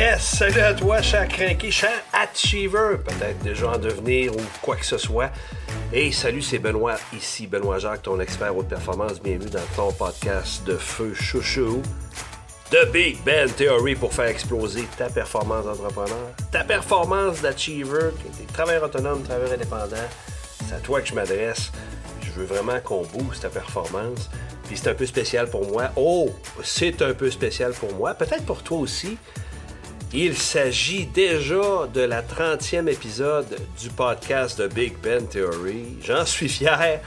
Yes! Salut à toi, cher crinqué, cher achiever, peut-être déjà en devenir ou quoi que ce soit. Et salut, c'est Benoît, ici Benoît Jacques, ton expert haute performance. Bienvenue dans ton podcast de feu chouchou. The Big Ben Theory pour faire exploser ta performance d'entrepreneur, ta performance d'achiever, travailleur autonome, travailleur indépendant. C'est à toi que je m'adresse. Je veux vraiment qu'on booste ta performance. Puis c'est un peu spécial pour moi. Oh, c'est un peu spécial pour moi. Peut-être pour toi aussi. Il s'agit déjà de la 30e épisode du podcast de Big Ben Theory. J'en suis fier.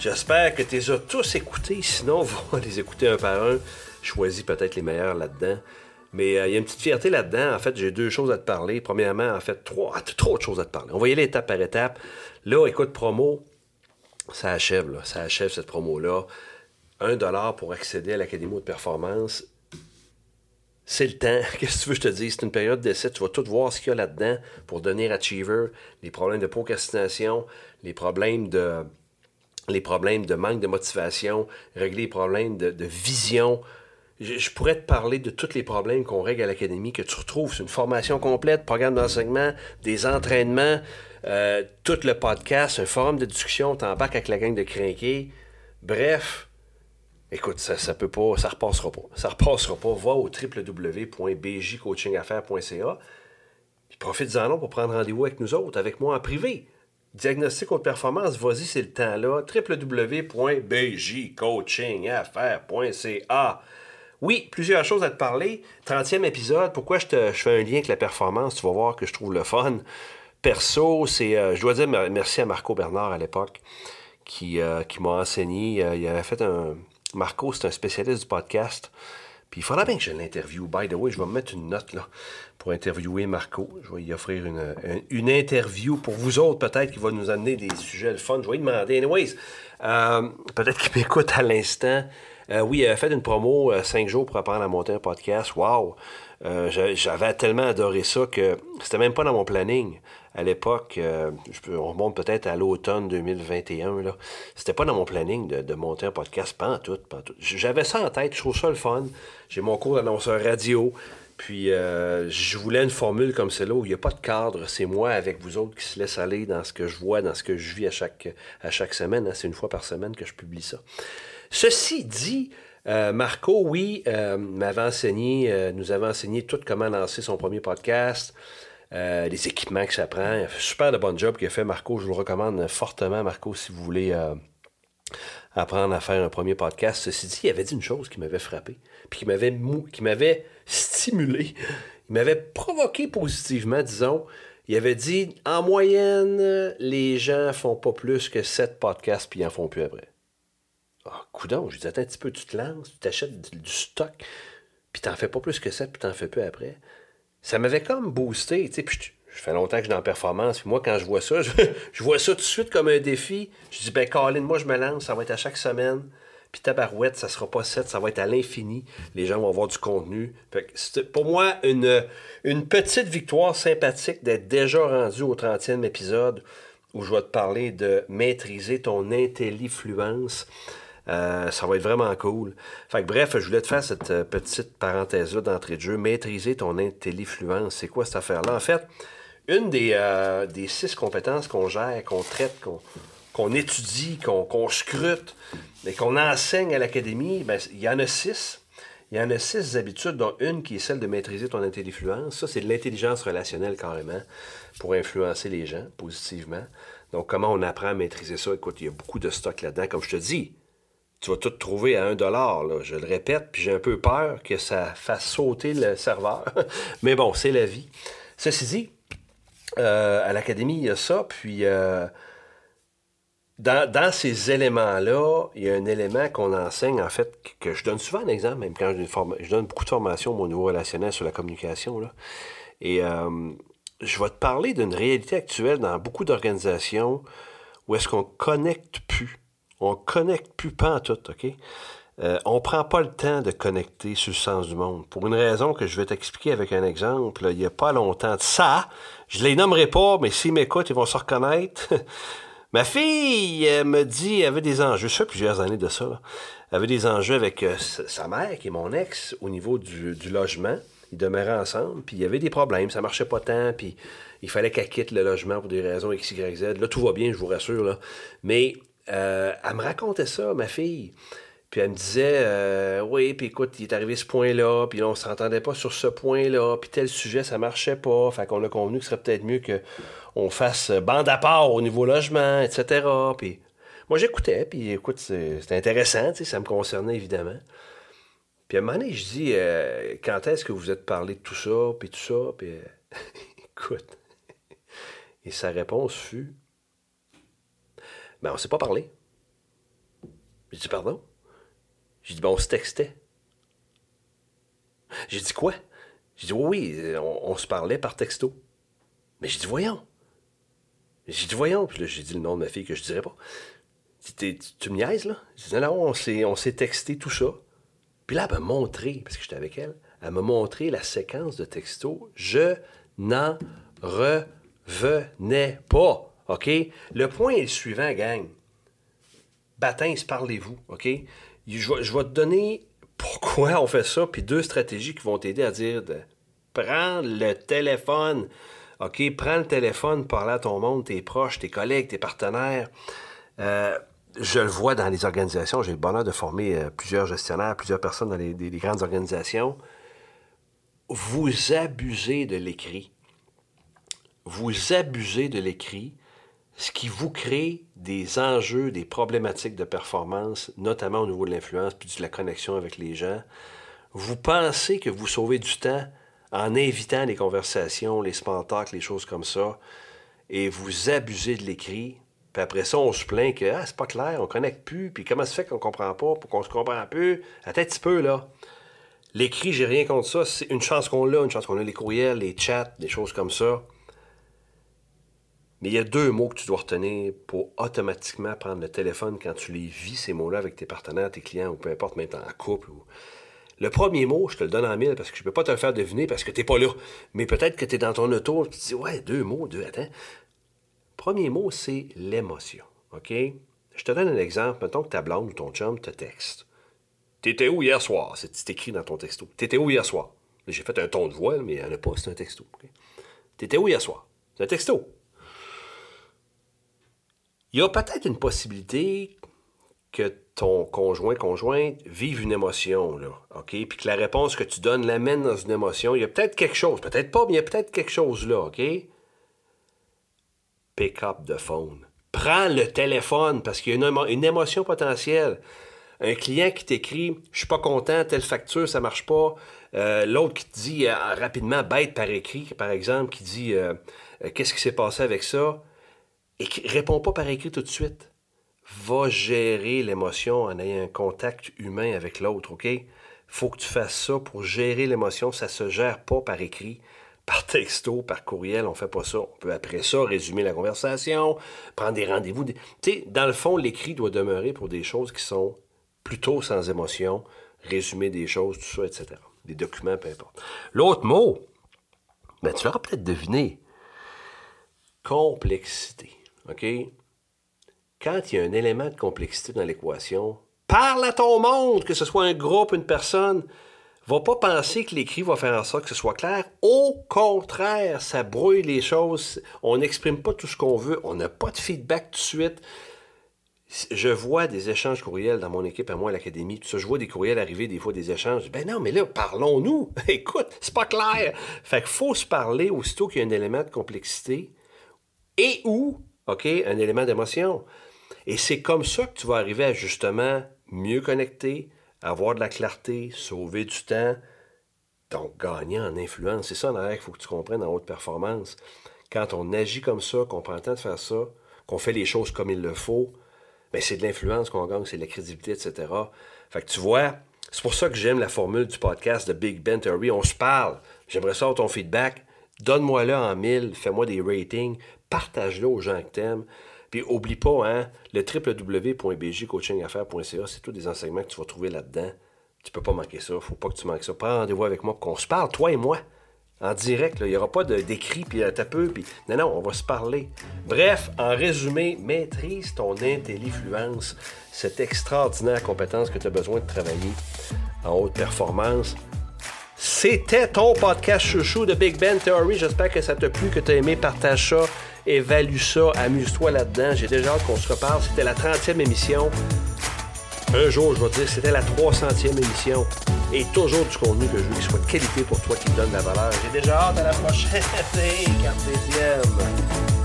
J'espère que tu les as tous écoutés. Sinon, on va les écouter un par un. Choisis peut-être les meilleurs là-dedans. Mais euh, il y a une petite fierté là-dedans. En fait, j'ai deux choses à te parler. Premièrement, en fait, trois, trop de choses à te parler. On va y aller étape par étape. Là, écoute, promo, ça achève, là. Ça achève cette promo-là. Un dollar pour accéder à l'Académie de performance. C'est le temps. Qu'est-ce que tu veux que je te dise? C'est une période d'essai. Tu vas tout voir ce qu'il y a là-dedans pour devenir achiever. Les problèmes de procrastination, les problèmes de, les problèmes de manque de motivation, régler les problèmes de, vision. Je, pourrais te parler de tous les problèmes qu'on règle à l'académie, que tu retrouves. C'est une formation complète, programme d'enseignement, des entraînements, euh, tout le podcast, un forum de discussion, t'embarques avec la gang de crinqués. Bref, Écoute, ça, ça peut pas, ça repassera pas. Ça repassera pas. Va au www.bjcoachingaffaires.ca puis profite-en pour prendre rendez-vous avec nous autres, avec moi en privé. Diagnostic haute performance, vas-y, c'est le temps là. www.bjcoachingaffaires.ca Oui, plusieurs choses à te parler. 30e épisode, pourquoi je, te, je fais un lien avec la performance, tu vas voir que je trouve le fun. Perso, c'est, euh, je dois dire merci à Marco Bernard à l'époque qui, euh, qui m'a enseigné. Euh, il avait fait un, Marco, c'est un spécialiste du podcast. Puis il faudra bien que je l'interviewe. By the way, je vais me mettre une note là pour interviewer Marco. Je vais y offrir une, une, interview pour vous autres, peut-être, qui va nous amener des sujets le fun. Je vais lui demander. Anyways, euh, peut-être qu'il m'écoute à l'instant. Euh, oui, a fait une promo euh, cinq jours pour apprendre à monter un podcast. Wow! J'avais tellement adoré ça que c'était même pas dans mon planning à l'époque, euh, on remonte peut-être à l'automne 2021, là. C'était pas dans mon planning de, monter un podcast, pas en tout, pas tout. J'avais ça en tête, je trouve ça le fun. J'ai mon cours d'annonceur radio, puis euh, je voulais une formule comme celle-là où il n'y a pas de cadre. C'est moi avec vous autres qui se laisse aller dans ce que je vois, dans ce que je vis à chaque, à chaque semaine. Hein. C'est une fois par semaine que je publie ça. Ceci dit, euh, Marco, oui, m'avait enseigné, nous avait enseigné tout comment lancer son premier podcast. Euh, les équipements que ça prend. Super de bon job qu'il a fait Marco. Je vous le recommande fortement, Marco, si vous voulez euh, apprendre à faire un premier podcast. Ceci dit, il avait dit une chose qui m'avait frappé, puis qui m'avait, qui m'avait stimulé. Il m'avait provoqué positivement, disons. Il avait dit, en moyenne, les gens font pas plus que 7 podcasts, puis ils en font plus après. Ah, coudon, je dis, attends un petit peu, tu te lances, tu t'achètes du, stock, puis t'en fais pas plus que 7, puis t'en fais plus après ça m'avait comme boosté, tu sais, puis je, fais longtemps que je suis en performance, puis moi, quand je vois ça, je, vois ça tout de suite comme un défi. Je dis, ben, Colin, moi, je me lance, ça va être à chaque semaine. Puis tabarouette, ça sera pas 7, ça va être à l'infini. Les gens vont avoir du contenu. C'est pour moi une, une petite victoire sympathique d'être déjà rendu au 30e épisode où je vais te parler de maîtriser ton intellifluence. Euh, ça va être vraiment cool. Fait que, bref, je voulais te faire cette euh, petite parenthèse-là d'entrée de jeu. Maîtriser ton intellifluence. C'est quoi cette affaire-là? En fait, une des, euh, six compétences qu'on gère, qu'on traite, qu'on étudie, qu'on scrute et qu'on enseigne à l'académie, ben, il y en a six. Il y en a six habitudes, dont une qui est celle de maîtriser ton intellifluence. Ça, c'est de l'intelligence relationnelle carrément pour influencer les gens positivement. Donc, comment on apprend à maîtriser ça? Écoute, il y a beaucoup de stock là-dedans. Comme je te dis, tu vas tout trouver à un dollar. Je le répète, puis j'ai un peu peur que ça fasse sauter le serveur. Mais bon, c'est la vie. Ceci dit, euh, à l'académie, il y a ça, puis euh, dans, ces éléments-là, il y a un élément qu'on enseigne, en fait, que, je donne souvent un exemple, même quand je, donne beaucoup de formation au niveau relationnel sur la communication. Là. Et euh, je vais te parler d'une réalité actuelle dans beaucoup d'organisations où est-ce qu'on connecte plus on connecte plus pas tout, OK? Euh, on prend pas le temps de connecter sur le sens du monde. Pour une raison que je vais t'expliquer avec un exemple, il n'y a pas longtemps de ça, je les nommerai pas, mais s'ils m'écoutent, ils vont se reconnaître. Ma fille me dit, elle avait des enjeux, ça fait plusieurs années de ça, elle avait des enjeux avec euh, sa mère, qui est mon ex, au niveau du, logement. Ils demeuraient ensemble, puis il y avait des problèmes, ça marchait pas tant, puis il fallait qu'elle quitte le logement pour des raisons X, Y, Z. Là, tout va bien, je vous rassure, là. Mais euh, elle me racontait ça, ma fille. Puis elle me disait, euh, oui, puis écoute, il est arrivé ce point-là, puis là, on s'entendait pas sur ce point-là, puis tel sujet, ça marchait pas. Fait qu'on a convenu que ce serait peut-être mieux qu'on fasse bande à part au niveau logement, etc. Puis moi, j'écoutais, puis écoute, c'était intéressant, ça me concernait évidemment. Puis à un moment donné, je dis, euh, quand est-ce que vous êtes parlé de tout ça, puis tout ça, puis écoute. Et sa réponse fut, ben, on s'est pas parlé. J'ai dit, pardon? J'ai dit, ben, on se textait. J'ai dit, quoi? J'ai dit, oui, oui, on, se parlait par texto. Mais j'ai dit, voyons. J'ai dit, voyons. Puis là, j'ai dit le nom de ma fille que je dirais pas. Tu, tu me niaises, là? J'ai dit, non, on s'est texté tout ça. Puis là, elle m'a montré, parce que j'étais avec elle, elle m'a montré la séquence de texto. Je n'en revenais pas. OK? Le point est le suivant, gang. Baptême, parlez-vous. OK? je vais, te donner pourquoi on fait ça, puis deux stratégies qui vont t'aider à dire de prendre le téléphone. OK, prends le téléphone, parle à ton monde, tes proches, tes collègues, tes partenaires. Euh, je le vois dans les organisations. J'ai le bonheur de former euh, plusieurs gestionnaires, plusieurs personnes dans les grandes organisations. Vous abusez de l'écrit. Vous abusez de l'écrit ce qui vous crée des enjeux, des problématiques de performance, notamment au niveau de l'influence puis de la connexion avec les gens. Vous pensez que vous sauvez du temps en invitant les conversations, les spectacles, les choses comme ça, et vous abusez de l'écrit. Puis après ça, on se plaint que ah, c'est pas clair, on connecte plus, puis comment ça fait qu'on comprend pas, pour qu'on se comprend plus? Attends un petit peu, là. L'écrit, j'ai rien contre ça. C'est une chance qu'on l'a, une chance qu'on a les courriels, les chats, des choses comme ça. Mais il y a deux mots que tu dois retenir pour automatiquement prendre le téléphone quand tu les vis, ces mots-là, avec tes partenaires, tes clients, ou peu importe, même en couple. Le premier mot, je te le donne en mille parce que je ne peux pas te le faire deviner parce que tu n'es pas là. Mais peut-être que tu es dans ton auto et tu te dis, ouais, deux mots, deux, attends. Premier mot, c'est l'émotion. OK? Je te donne un exemple. Mettons que ta blonde ou ton chum te texte. T'étais où hier soir? C'est écrit dans ton texto. T'étais où hier soir? J'ai fait un ton de voix, mais il n'y en a pas, c'est un texto. T'étais où hier soir? C'est un texto il y a peut-être une possibilité que ton conjoint, conjointe vive une émotion, là, OK? Puis que la réponse que tu donnes l'amène dans une émotion. Il y a peut-être quelque chose, peut-être pas, mais il y a peut-être quelque chose là, OK? Pick up the phone. Prends le téléphone parce qu'il y a une, émotion potentielle. Un client qui t'écrit Je suis pas content, telle facture, ça marche pas. Euh, l'autre qui te dit euh, rapidement, bête par écrit, par exemple, qui dit euh, Qu'est-ce qui s'est passé avec ça? Et réponds pas par écrit tout de suite. Va gérer l'émotion en ayant un contact humain avec l'autre, OK? Faut que tu fasses ça pour gérer l'émotion. Ça se gère pas par écrit, par texto, par courriel. On fait pas ça. On peut après ça résumer la conversation, prendre des rendez-vous. Tu sais, dans le fond, l'écrit doit demeurer pour des choses qui sont plutôt sans émotion, résumer des choses, tout ça, etc. Des documents, peu importe. L'autre mot, ben, tu l'auras peut-être deviné. Complexité. OK? Quand il y a un élément de complexité dans l'équation, parle à ton monde, que ce soit un groupe, une personne. Va pas penser que l'écrit va faire en sorte que ce soit clair. Au contraire, ça brouille les choses. On n'exprime pas tout ce qu'on veut. On n'a pas de feedback tout de suite. Je vois des échanges courriels dans mon équipe à moi à l'académie. Je vois des courriels arriver, des fois des échanges. Ben non, mais là, parlons-nous. Écoute, c'est pas clair. Fait qu'il faut se parler aussitôt qu'il y a un élément de complexité et où OK? Un élément d'émotion. Et c'est comme ça que tu vas arriver à justement mieux connecter, avoir de la clarté, sauver du temps, donc gagner en influence. C'est ça, en qu'il faut que tu comprennes en haute performance. Quand on agit comme ça, qu'on prend le temps de faire ça, qu'on fait les choses comme il le faut, ben c'est de l'influence qu'on gagne, c'est de la crédibilité, etc. Fait que tu vois, c'est pour ça que j'aime la formule du podcast de Big Ben Theory. On se parle. J'aimerais savoir ton feedback. Donne-moi-le en mille, fais-moi des ratings, partage-le aux gens que t'aimes. Puis oublie pas, hein, le www.bjcoachingaffaires.ca, c'est tous des enseignements que tu vas trouver là-dedans. Tu peux pas manquer ça, faut pas que tu manques ça. Prends rendez-vous avec moi pour qu'on se parle, toi et moi, en direct. Il n'y aura pas d'écrit, puis un peu, puis... Non, non, on va se parler. Bref, en résumé, maîtrise ton intelligence, cette extraordinaire compétence que tu as besoin de travailler en haute performance. C'était ton podcast chouchou de Big Ben Theory. J'espère que ça t'a plu, que tu as aimé. Partage ça, évalue ça, amuse-toi là-dedans. J'ai déjà hâte qu'on se reparle. C'était la 30e émission. Un jour, je vais dire, c'était la 300e émission. Et toujours du contenu que je veux qui soit de qualité pour toi, qui te donne de la valeur. J'ai déjà hâte à la prochaine. Cartésienne.